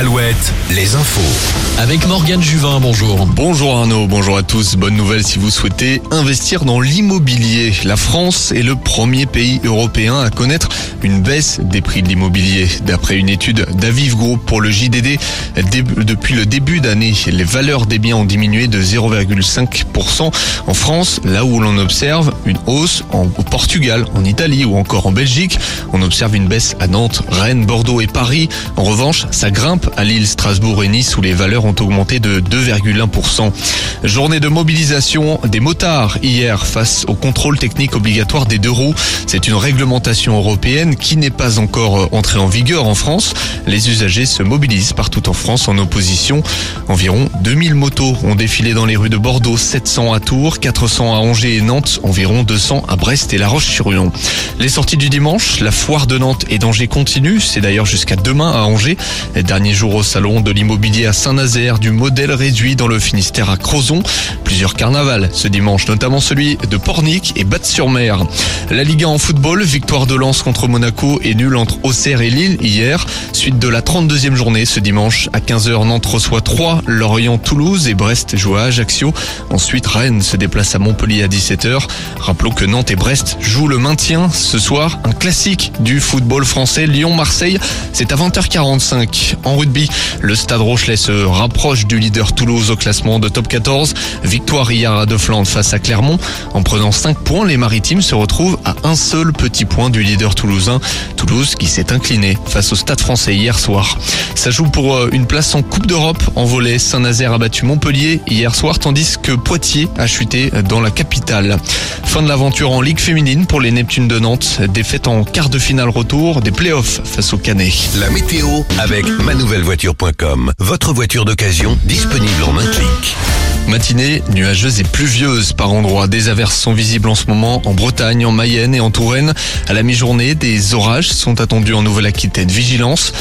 7, les infos. Avec Morgane Juvin, bonjour. Bonjour Arnaud, bonjour à tous. Bonne nouvelle si vous souhaitez investir dans l'immobilier. La France est le premier pays européen à connaître une baisse des prix de l'immobilier. D'après une étude d'Aviv Group pour le JDD, depuis le début d'année, les valeurs des biens ont diminué de 0,5% en France, là où l'on observe une hausse en, au Portugal, en Italie ou encore en Belgique. On observe une baisse à Nantes, Rennes, Bordeaux et Paris. En revanche, ça grimpe à Lille, Strasbourg et Nice où les valeurs ont augmenté de 2,1%. Journée de mobilisation des motards hier face au contrôle technique obligatoire des deux roues. C'est une réglementation européenne qui n'est pas encore entrée en vigueur en France. Les usagers se mobilisent partout en France en opposition. Environ 2000 motos ont défilé dans les rues de Bordeaux, 700 à Tours, 400 à Angers et Nantes, environ 200 à Brest et La Roche-sur-Yon. Les sorties du dimanche, la foire de Nantes et d'Angers continue. C'est d'ailleurs jusqu'à demain à Angers. Dernier jour au salon de l'immobilier à Saint-Nazaire, du modèle réduit dans le Finistère à Crozon. Plusieurs carnavals ce dimanche, notamment celui de Pornic et Batte-sur-Mer. La Ligue 1 en football, victoire de Lens contre Monaco et nul entre Auxerre et Lille hier. Suite de la 32e journée ce dimanche à 15h, Nantes reçoit 3, Lorient, Toulouse et Brest joue à Ajaccio. Ensuite, Rennes se déplace à Montpellier à 17h. Rappelons que Nantes et Brest jouent le maintien ce soir. Un classique du football français, Lyon-Marseille. C'est à 20h45. En rugby, le Stade Rochelet se rapproche du leader Toulouse au classement de top 14. Victoire hier à De Flandre face à Clermont. En prenant 5 points, les Maritimes se retrouvent à un seul petit point du leader toulousain. Toulouse qui s'est incliné face au Stade français hier soir. Ça joue pour euh, une place en Coupe d'Europe en volet. Saint-Nazaire a battu Montpellier hier soir tandis que Poitiers a chuté dans la capitale. Fin de l'aventure en Ligue féminine pour les Neptunes de Nantes. Défaite en quart de finale retour des playoffs face au Canet. La météo avec manouvellevoiture.com. Votre voiture d'occasion disponible en un clic. Matinée nuageuse et pluvieuse par endroits. Des averses sont visibles en ce moment en Bretagne, en Mayenne et en Touraine. À la mi-journée, des orages sont attendus en Nouvelle-Aquitaine. Vigilance